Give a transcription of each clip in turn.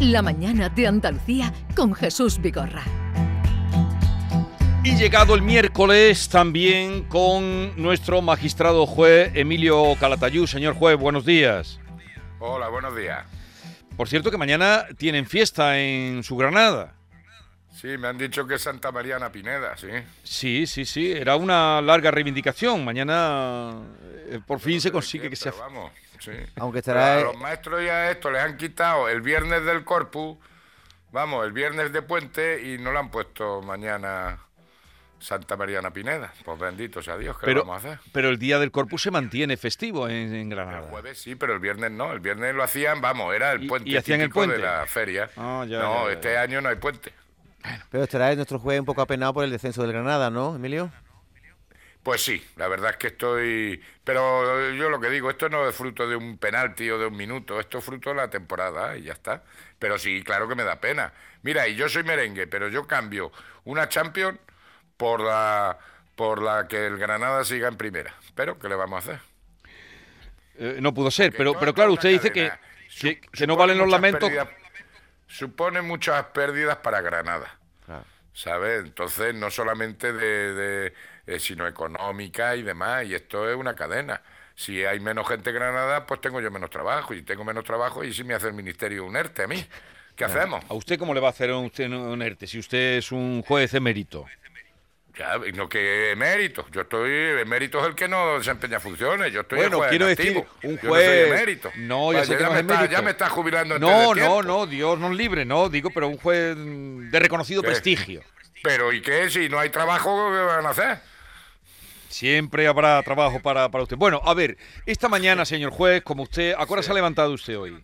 La mañana de Andalucía con Jesús Vigorra. Y llegado el miércoles también con nuestro magistrado juez Emilio Calatayú. Señor juez, buenos días. Hola, buenos días. Por cierto que mañana tienen fiesta en su Granada. Sí, me han dicho que es Santa Mariana Pineda, sí. Sí, sí, sí. Era una larga reivindicación. Mañana eh, por fin se consigue que sea. Vamos, sí. Aunque Pero estará. a los maestros ya esto les han quitado el viernes del Corpus, vamos, el viernes de puente y no le han puesto mañana Santa Mariana Pineda. Pues bendito sea Dios, ¿qué Pero, vamos a hacer? pero el día del Corpus se mantiene festivo en, en El Granada. jueves sí, pero el viernes no. El viernes lo hacían, vamos, era el puente y hacían el típico puente. de la feria. Ah, ya, no, ya, ya. este año no hay puente. Pero estará nuestro juez un poco apenado por el descenso del Granada, ¿no, Emilio? Pues sí, la verdad es que estoy... Pero yo lo que digo, esto no es fruto de un penalti o de un minuto, esto es fruto de la temporada y ya está. Pero sí, claro que me da pena. Mira, y yo soy merengue, pero yo cambio una Champions por la, por la que el Granada siga en primera. Pero, ¿qué le vamos a hacer? Eh, no pudo ser, pero, pero claro, usted dice que, cadena. que, no valen los lamentos. pérdidas- supone muchas pérdidas para Granada. ¿sabes? Entonces, no solamente de, de, eh, sino económica y demás, y esto es una cadena. Si hay menos gente en Granada, pues tengo yo menos trabajo, y tengo menos trabajo, y si me hace el ministerio un ERTE a mí. ¿Qué hacemos? ¿A usted cómo le va a hacer un, usted un ERTE si usted es un juez emérito? Ya, y no que emérito. Yo estoy, emérito es el que no desempeña funciones. Yo estoy Bueno, juez quiero en decir, un Yo no soy juez- emérito. No, ya Pues sé que no me es está, emérito. ya me está jubilando antes No, de no, no, Dios nos libre, no, digo, pero un juez de reconocido ¿Qué? prestigio. Pero ¿y qué? Si no hay trabajo, ¿qué van a hacer? Siempre habrá trabajo para, para usted. Bueno, a ver, esta mañana, señor juez, como usted, ¿a qué hora se ha levantado usted hoy?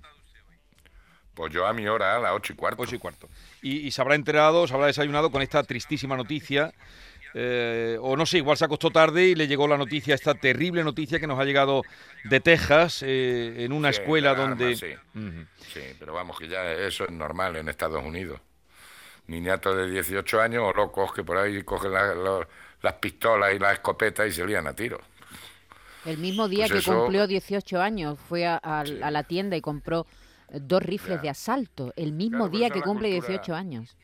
Pues yo a mi hora, a las ocho y cuarto. Ocho y cuarto. Y, y se habrá enterado, se habrá desayunado con esta tristísima noticia. Eh, o no sé, igual se acostó tarde y le llegó la noticia, esta terrible noticia que nos ha llegado de Texas, eh, en una Sí, escuela donde... sí. Pero vamos, que ya eso es normal en Estados Unidos. Niñatos de 18 años o locos que por ahí cogen la- las pistolas y las escopetas y se lían a tiro. El mismo día Pues que eso- cumplió 18 años fue a, a- a la tienda y compró eh, dos rifles de asalto. El mismo Claro, pues día que cumple cultura. 18 años.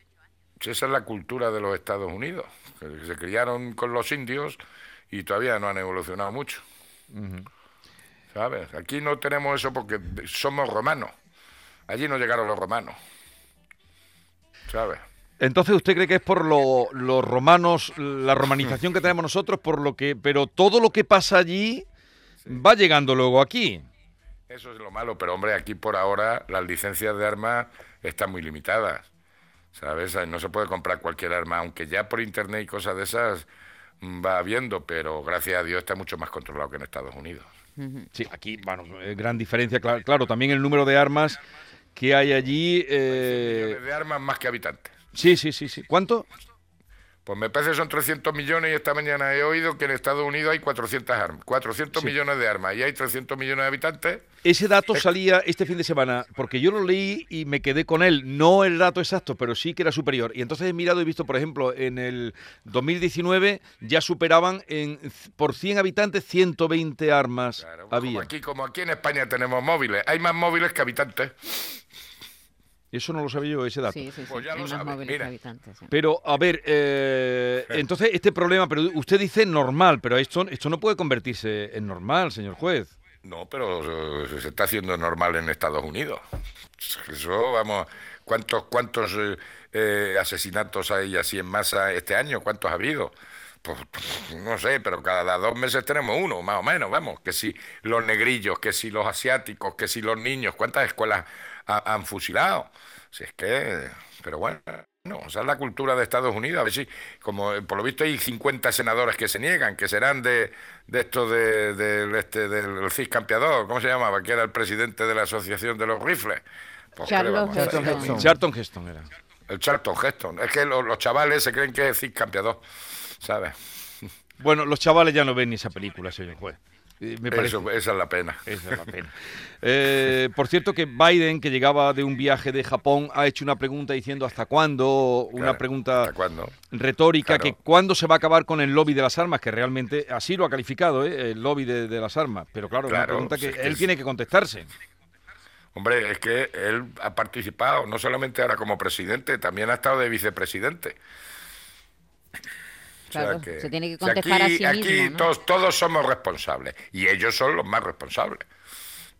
Esa es la cultura de los Estados Unidos, que se criaron con los indios y todavía no han evolucionado mucho. ¿Sabes? Aquí no tenemos eso porque somos romanos. Allí no llegaron los romanos. ¿Sabes? Entonces, ¿usted cree que es por lo- los romanos, la romanización que tenemos nosotros, por lo que, pero todo lo que pasa allí va llegando luego aquí? Eso es lo malo, pero hombre, aquí por ahora las licencias de armas están muy limitadas. ¿Sabes? No se puede comprar cualquier arma, aunque ya por internet y cosas de esas mm, va habiendo, pero gracias a Dios está mucho más controlado que en Estados Unidos. Sí, aquí, bueno, eh, gran diferencia, cla- claro, también el número de armas que hay allí. eh, Millones de armas más que habitantes. sí, sí, sí, sí. ¿Cuánto? Pues me parece que son 300 millones y esta mañana he oído que en Estados Unidos hay 400 armas, 400 millones de armas y hay 300 millones de habitantes. Ese dato salía este fin de semana, porque yo lo leí y me quedé con él. No el dato exacto, pero sí que era superior. Y entonces he mirado y he visto, por ejemplo, en el 2019 ya superaban en, por 100 habitantes 120 armas Claro, como había. aquí, como aquí en España tenemos móviles, hay más móviles que habitantes. Eso no lo sabía yo, ese dato. Sí, sí, sí. Pues ya lo que mira. habitantes. sí. Pero, a ver, eh, entonces este problema, pero usted dice normal, pero esto, esto no puede convertirse en normal, señor juez. No, pero eh, se está haciendo normal en Estados Unidos. Eso, vamos, ¿cuántos, cuántos eh, asesinatos hay así en masa este año? ¿Cuántos ha habido? Pues, no sé, pero cada dos meses tenemos uno, más o menos, vamos. Que si los negrillos, que si los asiáticos, que si los niños, ¿cuántas escuelas ha- han fusilado? Si es que, pero bueno, no, esa es la cultura de Estados Unidos. A ver si, como eh, por lo visto hay 50 senadores que se niegan, que serán de, de esto de, del este, del CIS campeador, ¿cómo se llamaba? Que era el presidente de la Asociación de los Rifles. Pues. Charlton Heston. Charlton Heston era. El Charlton Heston. Es que los, los chavales se creen que es CIS campeador, ¿sabes? Bueno, los chavales ya no ven ni esa película, señor juez. Eh, Me parece. Eso, esa es la pena. Esa es la pena. Eh, por cierto que Biden, que llegaba de un viaje de Japón, ha hecho una pregunta diciendo hasta cuándo, una Claro, pregunta retórica, Claro. que cuándo se va a acabar con el lobby de las armas, que realmente así lo ha calificado, ¿eh? el lobby de, de las armas. Pero claro, es una Claro, pregunta que es que él es- tiene que contestarse. Hombre, es que él ha participado, no solamente ahora como presidente, también ha estado de vicepresidente. O sea Claro, que- se tiene que contestar a aquí, sí aquí mismo, ¿no? todos, todos somos responsables y ellos son los más responsables.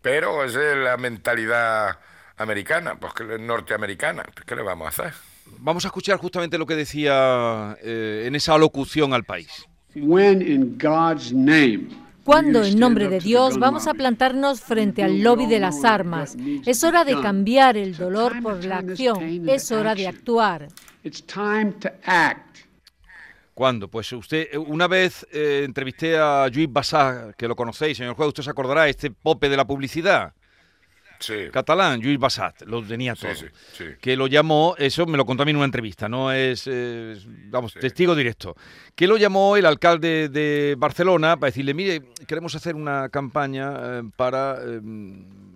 Pero esa es la mentalidad americana, pues que es norteamericana. Pues, ¿Qué le vamos a hacer? Vamos a escuchar justamente lo que decía eh, en esa alocución al país. When in God's name Cuando, we en nombre de Dios, vamos a plantarnos frente al lobby de las armas. Es hora de cambiar el dolor por la acción. Es hora de actuar. ¿Cuándo? Pues usted, eh, una vez eh, entrevisté a Lluís Bassá, que lo conocéis, señor juez, usted se acordará, este pope de la publicidad Sí, catalán, Lluís Bassat, lo tenía todo. sí, sí. Que lo llamó, eso me lo contó a mí en una entrevista, no es, eh, vamos, testigo directo. Que lo llamó el alcalde de Barcelona para decirle, mire, queremos hacer una campaña eh, para eh,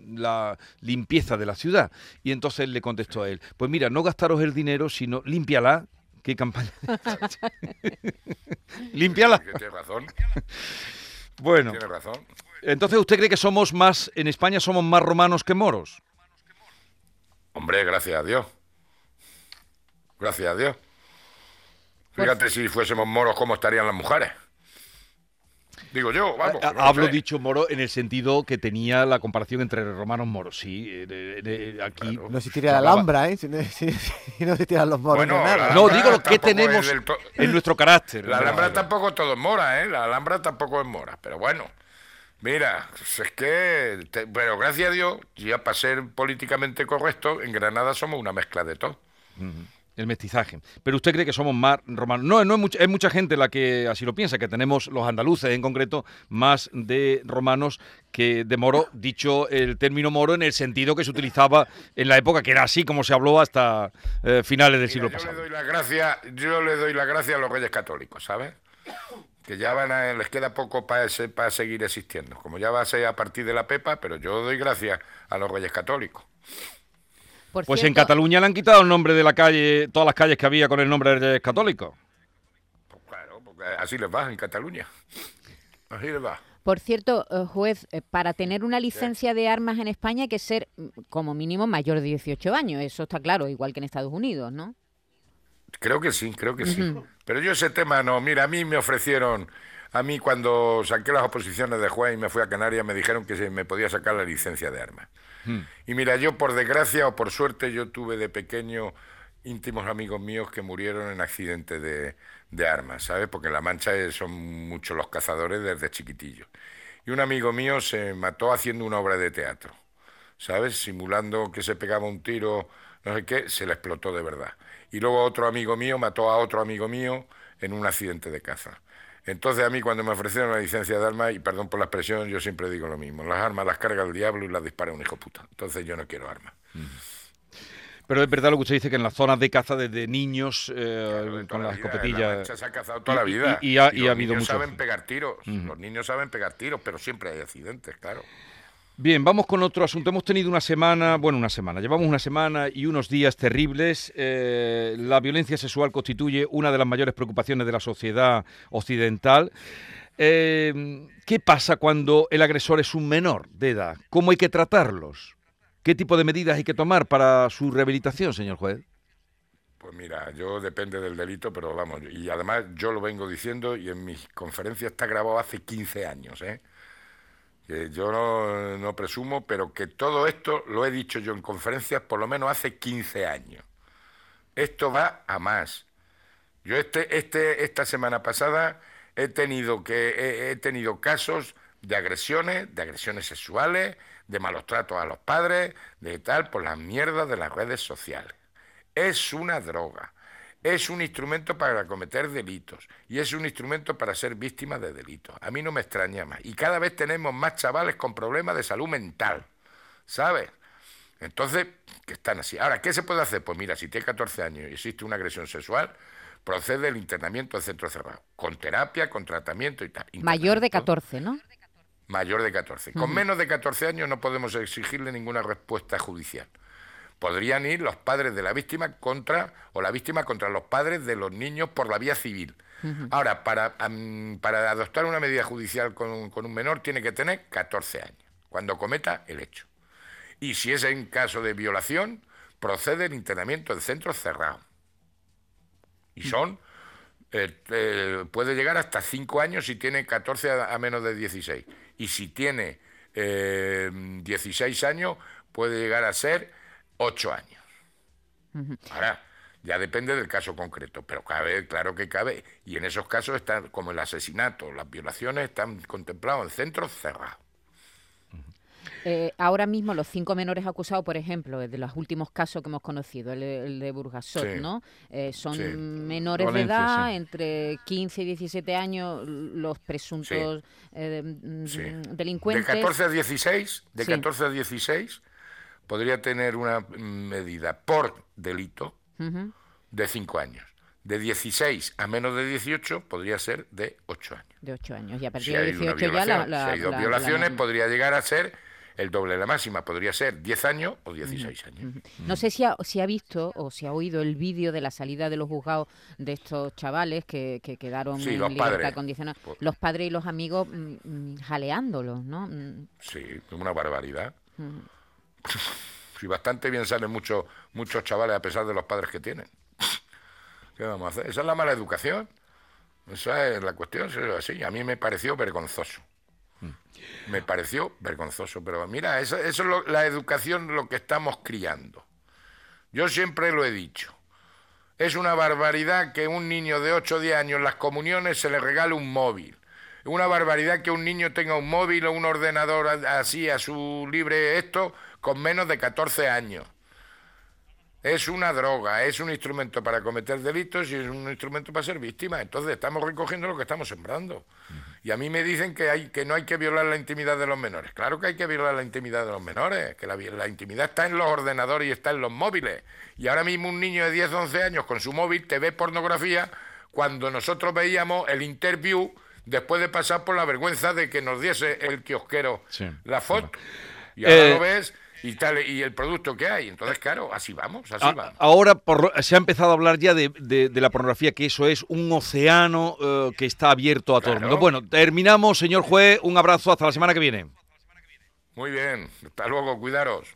la limpieza de la ciudad. Y entonces le contestó a él, pues mira, no gastaros el dinero, sino límpiala. ¿Qué campaña? límpiala. Que tiene razón, Bueno, tiene razón. entonces usted cree que somos más, en España somos más romanos que moros. Hombre, gracias a Dios. Gracias a Dios. Pues Fíjate si fuésemos moros, cómo estarían las mujeres. Digo yo, vamos. No Hablo sé. dicho moro en el sentido que tenía la comparación entre romanos moros. Sí, eh, de- de- aquí. No existiría la se hablaba- Alhambra, ¿eh? Si no, si- si no existieran los moros Bueno, nada. la- No, digo lo que tenemos en nuestro carácter. La ¿no? Alhambra tampoco todo es mora, ¿eh? La Alhambra tampoco es mora, pero bueno. Mira, es que, te- pero gracias a Dios, ya para ser políticamente correcto, en Granada somos una mezcla de todo. El mestizaje. Pero usted cree que somos más romanos. No, no es mucha, es mucha gente la que así lo piensa, que tenemos los andaluces en concreto más de romanos que de moro, dicho el término moro en el sentido que se utilizaba en la época, que era así como se habló hasta eh, finales del Mira, siglo yo le pasado. doy la gracia, yo le doy la gracia a los reyes católicos, ¿sabes? Que ya van a, les queda poco para para seguir existiendo. Como ya va a ser a partir de la Pepa, pero yo doy gracias a los reyes católicos. Por Pues en cierto, Cataluña le han quitado el nombre de la calle, todas las calles que había con el nombre de Reyes Católicos. Pues claro, porque así les va en Cataluña. Así les va. Por cierto, eh, juez, eh, para tener una licencia de armas en España hay que ser mm, como mínimo mayor de 18 años. Eso está claro, igual que en Estados Unidos, ¿no? Creo que sí, creo que sí. Pero yo ese tema no. Mira, a mí me ofrecieron, a mí cuando saqué las oposiciones de juez y me fui a Canarias, me dijeron que se me podía sacar la licencia de armas. Y mira, yo por desgracia o por suerte, yo tuve de pequeño íntimos amigos míos que murieron en accidentes de, de armas, ¿sabes? Porque en La Mancha son muchos los cazadores desde chiquitillos. Y un amigo mío se mató haciendo una obra de teatro. ¿sabes? Simulando que se pegaba un tiro, no sé qué, se le explotó de verdad. Y luego otro amigo mío mató a otro amigo mío en un accidente de caza. Entonces a mí cuando me ofrecieron la licencia de armas, y perdón por la expresión, yo siempre digo lo mismo, las armas las carga el diablo y las dispara un hijo puta. Entonces yo no quiero armas. Pero es verdad lo que usted dice que en las zonas de caza desde niños eh, Claro, con la las La escopetillas. Se ha cazado toda la y- y- vida. y ha- y los ha habido niños muchos- saben pegar tiros, los niños saben pegar tiros, pero siempre hay accidentes, claro. Bien, vamos con otro asunto. Hemos tenido una semana, bueno, una semana, llevamos una semana y unos días terribles. Eh, la violencia sexual constituye una de las mayores preocupaciones de la sociedad occidental. Eh, ¿Qué pasa cuando el agresor es un menor de edad? ¿Cómo hay que tratarlos? ¿Qué tipo de medidas hay que tomar para su rehabilitación, señor juez? Pues mira, yo depende del delito, pero vamos, y además yo lo vengo diciendo y en mis conferencias está grabado hace 15 años, ¿eh? Que yo no, presumo, pero que todo esto lo he dicho yo en conferencias por lo menos hace 15 años. Esto va a más. Yo este, este, esta semana pasada he tenido que he tenido casos de agresiones, de agresiones sexuales, de malos tratos a los padres, de tal, por las mierdas de las redes sociales. Es una droga, es un instrumento para cometer delitos y es un instrumento para ser víctima de delitos. A mí no me extraña más. Y cada vez tenemos más chavales con problemas de salud mental, ¿sabes? Entonces, que están así. Ahora, ¿qué se puede hacer? Pues mira, si tiene 14 años y existe una agresión sexual, procede el internamiento en centro cerrado, con terapia, con tratamiento y tal. Mayor de Internamiento 14, ¿no? mayor de 14. Con menos de 14 años no podemos exigirle ninguna respuesta judicial. Podrían ir los padres de la víctima contra, o la víctima contra los padres de los niños por la vía civil. Ahora, para, para adoptar una medida judicial con, un- con un menor tiene que tener 14 años, cuando cometa el hecho. Y si es en caso de violación, procede el internamiento en centros cerrados. Y son, eh, eh, puede llegar hasta 5 años si tiene 14 a, a menos de 16. Y si tiene eh, 16 años, puede llegar a ser 8 años. Ahora, ya depende del caso concreto, pero cabe, claro que cabe. Y en esos casos están, como el asesinato, las violaciones, están contemplados en centros cerrados. Eh, ahora mismo los cinco menores acusados, por ejemplo, de los últimos casos que hemos conocido, el, el de Burgasot, Sí. ¿no? Eh, son Sí. menores Valencia, de edad, sí. entre 15 y 17 años, los presuntos eh, mm, Sí. delincuentes. De 14 a 16, de Sí. 14 a 16 podría tener una medida por delito Ujú. de 5 años. De 16 a menos de 18 podría ser de 8 años. de 8 años. Y a partir Si de hay una 18 ya la, la- si hay dos la- violaciones, la- podría llegar a ser el doble de la máxima. Podría ser 10 años o 16 años. No sé si ha, si ha visto o si ha oído el vídeo de la salida de los juzgados de estos chavales que, que quedaron Sí, en los libertad padres. condicional. Pues- Los padres y los amigos mm, mm, jaleándolos, ¿no? Mm, Sí, es una barbaridad. Sí, bastante bien salen muchos muchos chavales a pesar de los padres que tienen. ¿Qué vamos a hacer? Esa es la mala educación. Esa es la cuestión, es así. A mí me pareció vergonzoso. Me pareció vergonzoso. Pero mira, eso, eso es lo- la educación lo que estamos criando. Yo siempre lo he dicho. Es una barbaridad que un niño de 8 o 10 años en las comuniones se le regale un móvil. Es una barbaridad que un niño tenga un móvil o un ordenador así a su libre esto con menos de 14 años. Es una droga, es un instrumento para cometer delitos y es un instrumento para ser víctima. Entonces estamos recogiendo lo que estamos sembrando. Y a mí me dicen que, hay, que no hay que violar la intimidad de los menores. Claro que hay que violar la intimidad de los menores, que la, la intimidad está en los ordenadores y está en los móviles. Y ahora mismo un niño de 10 o 11 años con su móvil te ve pornografía cuando nosotros veíamos el interview después de pasar por la vergüenza de que nos diese el kiosquero Sí, la foto. Y ahora Eh, lo ves y tal y el producto que hay. Entonces, claro, así vamos, así A- vamos. ahora por se ha empezado a hablar ya de, de- de la pornografía, que eso es un océano eh, que está abierto a todo el mundo. Bueno, terminamos, señor juez. Un abrazo, hasta la semana que viene. Muy bien, hasta luego, cuidaros.